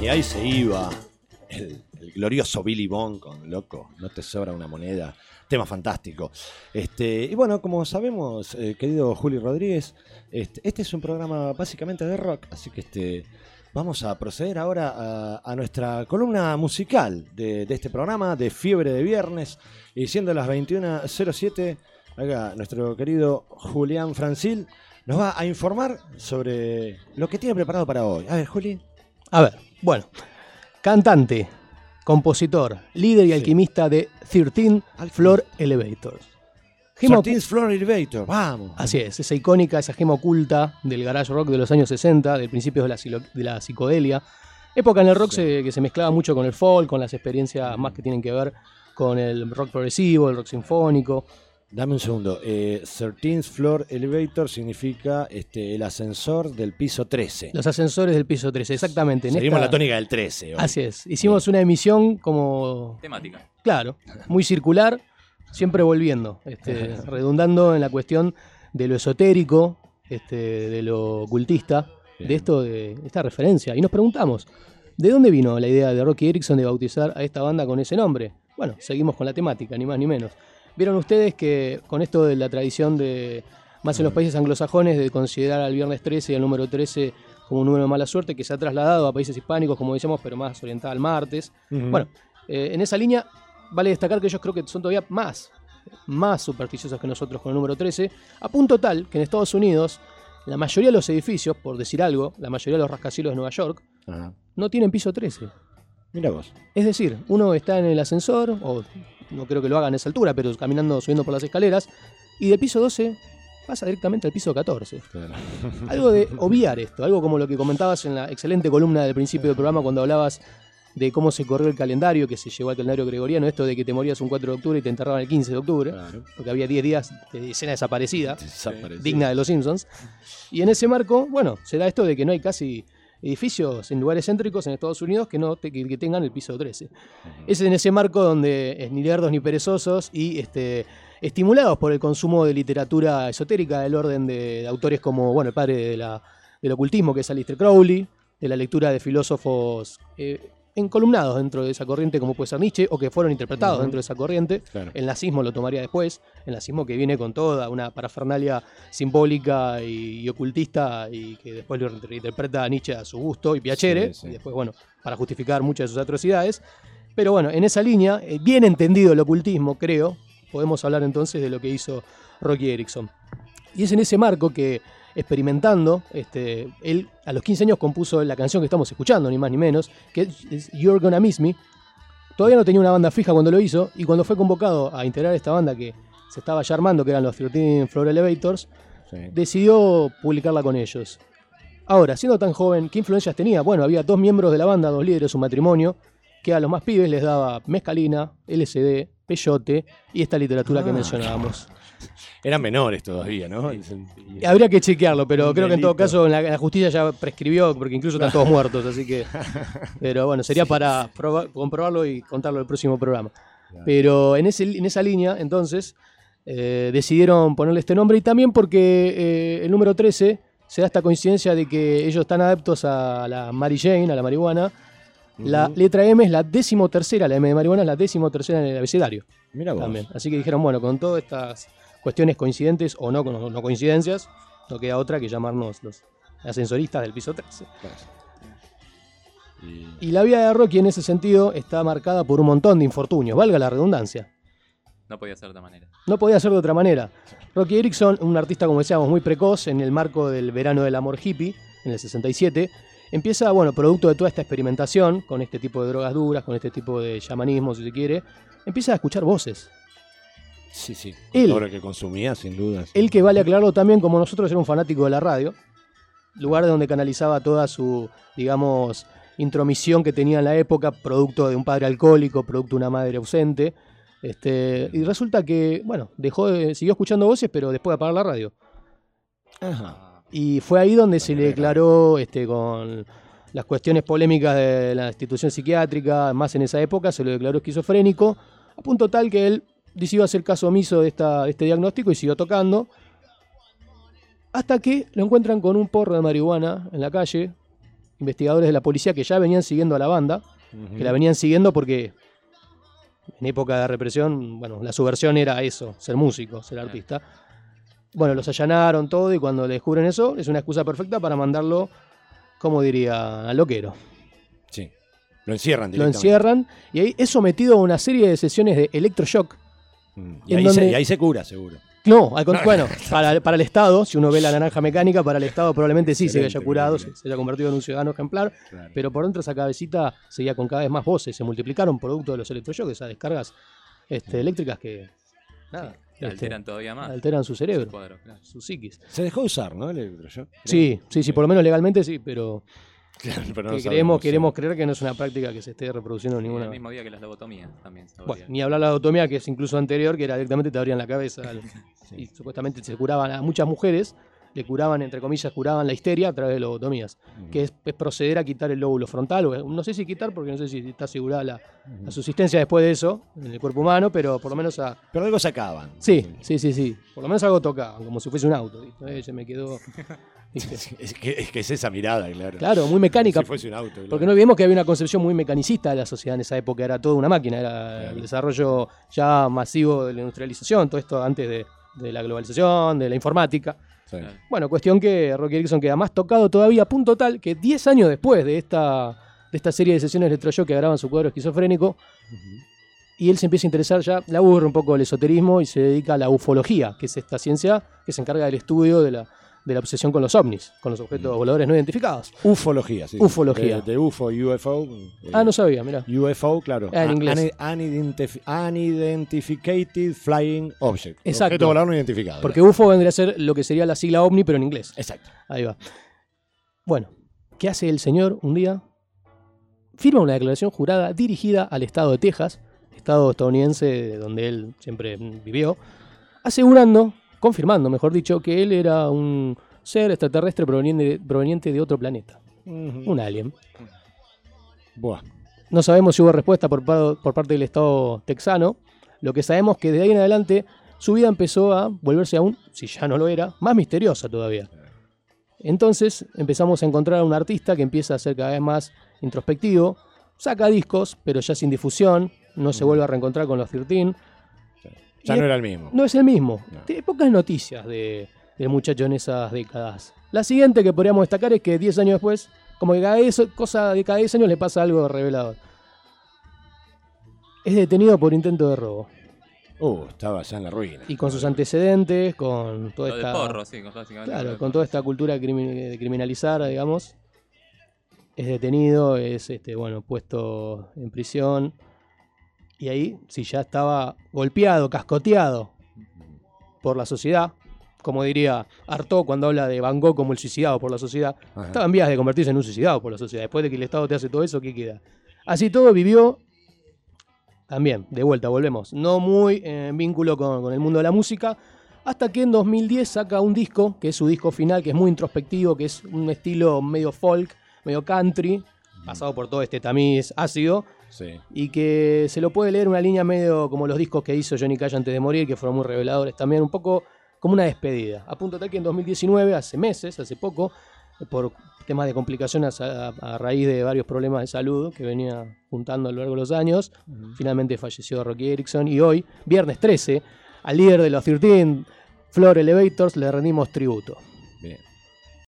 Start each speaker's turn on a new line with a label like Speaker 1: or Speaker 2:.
Speaker 1: Y ahí se iba el, glorioso Billy Bond con Loco, no te sobra una moneda. Tema fantástico. Este, y bueno, como sabemos, eh, querido Juli Rodríguez, este, este es un programa básicamente de rock, así que este, vamos a proceder ahora a, a nuestra columna musical de, de este programa, de Fiebre de Viernes, y siendo las 21.07, acá nuestro querido Julián Francil nos va a informar sobre lo que tiene preparado para hoy. A ver, Juli.
Speaker 2: A ver, bueno, cantante, compositor, líder y alquimista de 13 Floor Elevators. Gema
Speaker 1: 13th Floor Elevator, vamos.
Speaker 2: Así es, esa icónica, esa gema oculta del garage rock de los años 60, del principio de la, de la psicodelia. Época en el rock se- que se mezclaba mucho con el folk, con las experiencias más que tienen que ver con el rock progresivo, el rock sinfónico.
Speaker 1: Dame un segundo. Eh, 13th Floor Elevator significa este, el ascensor del piso 13.
Speaker 2: Los ascensores del piso 13, exactamente. en
Speaker 1: Seguimos
Speaker 2: esta-
Speaker 1: la tónica del 13. hoy.
Speaker 2: Así es, hicimos una emisión como
Speaker 3: Temática.
Speaker 2: Claro, muy circular, siempre volviendo, este, redundando en la cuestión de lo esotérico, este, de lo ocultista,
Speaker 1: Bien.
Speaker 2: de esto, de esta referencia. Y nos preguntamos, ¿de dónde vino la idea de Rocky Erickson de bautizar a esta banda con ese nombre? Bueno, seguimos con la temática, ni más ni menos. Vieron ustedes que con esto de la tradición de, más en los países anglosajones, de considerar al viernes 13 y al número 13 como un número de mala suerte, que se ha trasladado a países hispánicos, como decíamos, pero más orientada al martes. Bueno, eh, en esa línea vale destacar que ellos creo que son todavía más, más supersticiosos que nosotros con el número 13, a punto tal que en Estados Unidos la mayoría de los edificios, por decir algo, la mayoría de los rascacielos de Nueva York, no tienen piso 13.
Speaker 1: Mira vos.
Speaker 2: Es decir, uno está en el ascensor, o no creo que lo hagan a esa altura, pero caminando, subiendo por las escaleras, y del piso 12 pasa directamente al piso 14.
Speaker 1: Claro.
Speaker 2: Algo de obviar esto, algo como lo que comentabas en la excelente columna del principio del programa cuando hablabas de cómo se corrió el calendario, que se llevó al calendario gregoriano, esto de que te morías un 4 de octubre y te enterraban el 15 de octubre,
Speaker 1: Claro.
Speaker 2: porque había 10 días de escena desaparecida,
Speaker 1: Desapareció.
Speaker 2: digna de los Simpsons. Y en ese marco, bueno, se da esto de que no hay casi edificios en lugares céntricos en Estados Unidos que no te- que, que tengan el piso 13. Es en ese marco donde es ni lerdos ni perezosos y este, estimulados por el consumo de literatura esotérica del orden de, de autores como bueno, el padre de la- del ocultismo, que es Aleister Crowley, de la lectura de filósofos eh, encolumnados dentro de esa corriente, como puede ser Nietzsche, o que fueron interpretados dentro de esa corriente.
Speaker 1: Claro.
Speaker 2: El nazismo lo tomaría después, el nazismo que viene con toda una parafernalia simbólica y, y ocultista y que después lo interpreta a Nietzsche a su gusto y Piacere,
Speaker 1: Sí, sí.
Speaker 2: y después, bueno, para justificar muchas de sus atrocidades. Pero bueno, en esa línea, eh, bien entendido el ocultismo, creo, podemos hablar entonces de lo que hizo Rocky Erickson. Y es en ese marco que, experimentando, este, él a los 15 años compuso la canción que estamos escuchando, ni más ni menos, que es- You're Gonna Miss Me. Todavía no tenía una banda fija cuando lo hizo, y cuando fue convocado a integrar esta banda que se estaba ya armando, que eran los 13 Floor Elevators,
Speaker 1: Sí.
Speaker 2: decidió publicarla con ellos. Ahora, siendo tan joven, ¿qué influencias tenía? Bueno, había dos miembros de la banda, dos líderes de su matrimonio, que a los más pibes les daba mezcalina, LSD, peyote y esta literatura que
Speaker 1: Ah.
Speaker 2: mencionábamos.
Speaker 1: Eran menores todavía, ¿no?
Speaker 2: Habría que chequearlo, pero creo que en todo caso en la, en la justicia ya prescribió, porque incluso están todos muertos, así que... Pero bueno, sería para probar- comprobarlo y contarlo en el próximo programa.
Speaker 1: Claro.
Speaker 2: Pero en, ese, en esa línea, entonces, eh, decidieron ponerle este nombre y también porque eh, el número 13 se da esta coincidencia de que ellos están adeptos a la Mary Jane, a la marihuana. La letra M es la décimo tercera, la M de marihuana es la décimo tercera en el abecedario
Speaker 1: Mira vos.
Speaker 2: también. Así que dijeron, bueno, con todas estas cuestiones coincidentes o no, no, no coincidencias, no queda otra que llamarnos los ascensoristas del piso 13.
Speaker 1: Claro. Y-
Speaker 2: Y la vida de Rocky en ese sentido está marcada por un montón de infortunios, valga la redundancia.
Speaker 3: No podía ser de otra manera.
Speaker 2: No podía ser de otra manera. Rocky Erickson, un artista, como decíamos, muy precoz en el marco del verano del amor hippie, en el 67, empieza, bueno, producto de toda esta experimentación con este tipo de drogas duras, con este tipo de chamanismo, si se quiere, empieza a escuchar voces.
Speaker 1: Sí, sí.
Speaker 2: Él.
Speaker 1: Que consumía, sin duda. sí.
Speaker 2: Él que vale aclararlo también, como nosotros, era un fanático de la radio, lugar donde canalizaba toda su, digamos, intromisión que tenía en la época, producto de un padre alcohólico, producto de una madre ausente. Este, y resulta que, bueno, dejó de, siguió escuchando voces, pero después de apagar la radio.
Speaker 1: Ajá.
Speaker 2: Y fue ahí donde se le declaró este, con las cuestiones polémicas de la institución psiquiátrica, más en esa época, se lo declaró esquizofrénico, a punto tal que él decidió hacer caso omiso de, esta, de este diagnóstico y siguió tocando, hasta que lo encuentran con un porro de marihuana en la calle, investigadores de la policía que ya venían siguiendo a la banda, que la venían siguiendo porque en época de represión, bueno, la subversión era eso, ser músico, ser artista. Bueno, los allanaron todo y cuando le descubren eso, es una excusa perfecta para mandarlo, como diría, al loquero.
Speaker 1: Sí. Lo encierran
Speaker 2: Lo encierran y ahí es sometido a una serie de sesiones de electroshock.
Speaker 1: Mm. Y, ahí
Speaker 2: donde-
Speaker 1: se, y ahí se cura, seguro.
Speaker 2: No, al con- bueno, para, para el Estado, si uno ve la naranja mecánica, para el Estado probablemente sí se haya curado, se, haya convertido en un ciudadano ejemplar,
Speaker 1: Claro.
Speaker 2: pero por dentro esa cabecita seguía con cada vez más voces, se multiplicaron producto de los electroshocks, esas descargas este, eléctricas que nada, este,
Speaker 3: alteran todavía más.
Speaker 2: alteran su
Speaker 3: su
Speaker 2: cerebro,
Speaker 3: cuadro, claro.
Speaker 2: su psiquis.
Speaker 1: Se dejó de usar, ¿no? El electroshock.
Speaker 2: Sí, sí, sí, por lo menos legalmente sí, pero
Speaker 1: Claro, pero no
Speaker 2: que
Speaker 1: sabemos,
Speaker 2: queremos,
Speaker 1: sí.
Speaker 2: queremos creer que no es una práctica que se esté reproduciendo
Speaker 3: Y
Speaker 2: ninguna
Speaker 3: el mismo día que las lobotomías también. se
Speaker 2: Bueno, ni hablar de la lobotomía, que es incluso anterior, que era directamente te abrían la cabeza. al- Y supuestamente se curaban a muchas mujeres, le curaban, entre comillas, curaban la histeria a través de lobotomías, que es, es proceder a quitar el lóbulo frontal, o no sé si quitar, porque no sé si está asegurada la, la subsistencia después de eso en el cuerpo humano, pero por lo menos a...
Speaker 1: Pero algo sacaban.
Speaker 2: Sí, sí, sí, sí. Por lo menos algo tocaban, como si fuese un auto. ¿viste? Eh, se me quedó... ¿viste?
Speaker 1: Es que, es que es esa mirada, claro.
Speaker 2: Claro, muy mecánica.
Speaker 1: Si fuese un auto. claro.
Speaker 2: Porque no olvidemos que había una concepción muy mecanicista de la sociedad en esa época, era toda una máquina, era
Speaker 1: Claro.
Speaker 2: el desarrollo ya masivo de la industrialización, todo esto antes de, de la globalización, de la informática.
Speaker 1: Sí.
Speaker 2: Bueno, cuestión que Rocky Erickson queda más tocado todavía, a punto tal que 10 años después de esta, de esta serie de sesiones de electroshock que graban su cuadro esquizofrénico, y él se empieza a interesar ya, le aburre un poco el esoterismo y se dedica a la ufología, que es esta ciencia que se encarga del estudio de la, de la obsesión con los ovnis, con los objetos voladores no identificados.
Speaker 1: Ufología, sí.
Speaker 2: Ufología.
Speaker 1: De, de UFO, UFO. eh,
Speaker 2: Ah, no sabía, mira.
Speaker 1: UFO, claro.
Speaker 2: Ah, en
Speaker 1: Un-
Speaker 2: inglés.
Speaker 1: un- unidentif- unidentified Flying Object.
Speaker 2: Exacto.
Speaker 1: Objeto volador no identificado.
Speaker 2: Porque UFO vendría a ser lo que sería la sigla OVNI, pero en inglés.
Speaker 1: Exacto.
Speaker 2: Ahí va. Bueno, ¿qué hace el señor un día? Firma una declaración jurada dirigida al estado de Texas, estado estadounidense donde él siempre mm, vivió, asegurando, confirmando, mejor dicho, que él era un ser extraterrestre proveniente, proveniente de otro planeta, un alien.
Speaker 1: Buah.
Speaker 2: No sabemos si hubo respuesta por, par- por parte del Estado texano. Lo que sabemos es que de ahí en adelante su vida empezó a volverse aún, si ya no lo era, más misteriosa todavía. Entonces empezamos a encontrar a un artista que empieza a ser cada vez más introspectivo, saca discos, pero ya sin difusión, no se vuelve a reencontrar con los 13.
Speaker 1: Ya no
Speaker 2: es-
Speaker 1: era el mismo.
Speaker 2: No es el mismo.
Speaker 1: No.
Speaker 2: Tiene pocas noticias de, del muchacho en esas décadas. La siguiente que podríamos destacar es que 10 años después, como que cada 10, cosa de cada 10 años le pasa algo revelador. Es detenido por intento de robo.
Speaker 1: Uh, estaba ya en la ruina.
Speaker 2: Y con sus antecedentes, con toda
Speaker 3: Lo
Speaker 2: esta.
Speaker 3: porro, sí, con- básicamente.
Speaker 2: Claro,
Speaker 3: lo
Speaker 2: con toda esta cultura de criminalizar, digamos. Es detenido, es este, bueno, puesto en prisión. Y ahí, si ya estaba golpeado, cascoteado por la sociedad, como diría Artaud cuando habla de Van Gogh como el suicidado por la sociedad,
Speaker 1: Ajá.
Speaker 2: estaba en vías de convertirse en un suicidado por la sociedad. Después de que el Estado te hace todo eso, ¿qué queda? Así todo vivió también, de vuelta, volvemos, no muy en vínculo con, con el mundo de la música, hasta que en 2010 saca un disco, que es su disco final, que es muy introspectivo, que es un estilo medio folk, medio country, pasado por todo este tamiz ácido,
Speaker 1: Sí.
Speaker 2: y que se lo puede leer una línea medio como los discos que hizo Johnny Cash antes de morir, que fueron muy reveladores también, un poco como una despedida. A punto tal que en 2019, hace meses, hace poco, por temas de complicaciones a, a raíz de varios problemas de salud que venía juntando a lo largo de los años, finalmente falleció Rocky Erickson y hoy, viernes 13, al líder de los 13, Floor Elevators, le rendimos tributo.
Speaker 1: Bien.